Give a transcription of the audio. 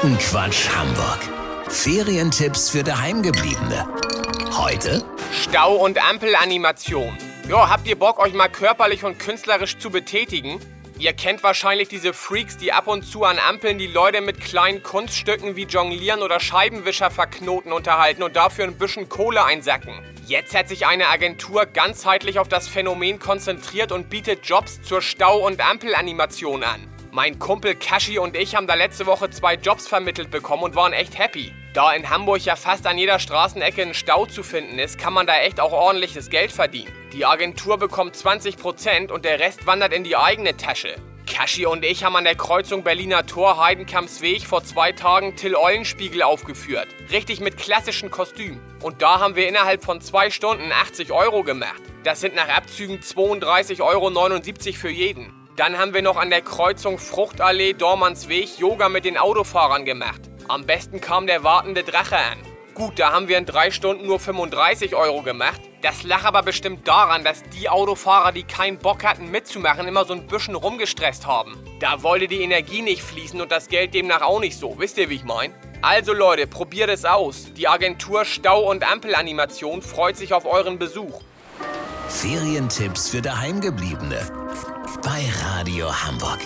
Quotenquatsch Hamburg. Ferientipps für Daheimgebliebene. Heute Stau- und Ampelanimation. Ja, habt ihr Bock, euch mal körperlich und künstlerisch zu betätigen? Ihr kennt wahrscheinlich diese Freaks, die ab und zu an Ampeln die Leute mit kleinen Kunststücken wie Jonglieren oder Scheibenwischer verknoten unterhalten und dafür ein bisschen Kohle einsacken. Jetzt hat sich eine Agentur ganzheitlich auf das Phänomen konzentriert und bietet Jobs zur Stau- und Ampelanimation an. Mein Kumpel Kashi und ich haben da letzte Woche zwei Jobs vermittelt bekommen und waren echt happy. Da in Hamburg ja fast an jeder Straßenecke ein Stau zu finden ist, kann man da echt auch ordentliches Geld verdienen. Die Agentur bekommt 20% und der Rest wandert in die eigene Tasche. Kashi und ich haben an der Kreuzung Berliner Tor Heidenkampsweg vor zwei Tagen Till Eulenspiegel aufgeführt. Richtig mit klassischen Kostüm. Und da haben wir innerhalb von zwei Stunden 80 Euro gemacht. Das sind nach Abzügen 32,79 Euro für jeden. Dann haben wir noch an der Kreuzung Fruchtallee Dormansweg Yoga mit den Autofahrern gemacht. Am besten kam der wartende Drache an. Gut, da haben wir in drei Stunden nur 35 Euro gemacht. Das lag aber bestimmt daran, dass die Autofahrer, die keinen Bock hatten mitzumachen, immer so ein bisschen rumgestresst haben. Da wollte die Energie nicht fließen und das Geld demnach auch nicht so. Wisst ihr, wie ich mein? Also Leute, probiert es aus. Die Agentur Stau- und Ampelanimation freut sich auf euren Besuch. Ferientipps für Daheimgebliebene bei Radio Hamburg.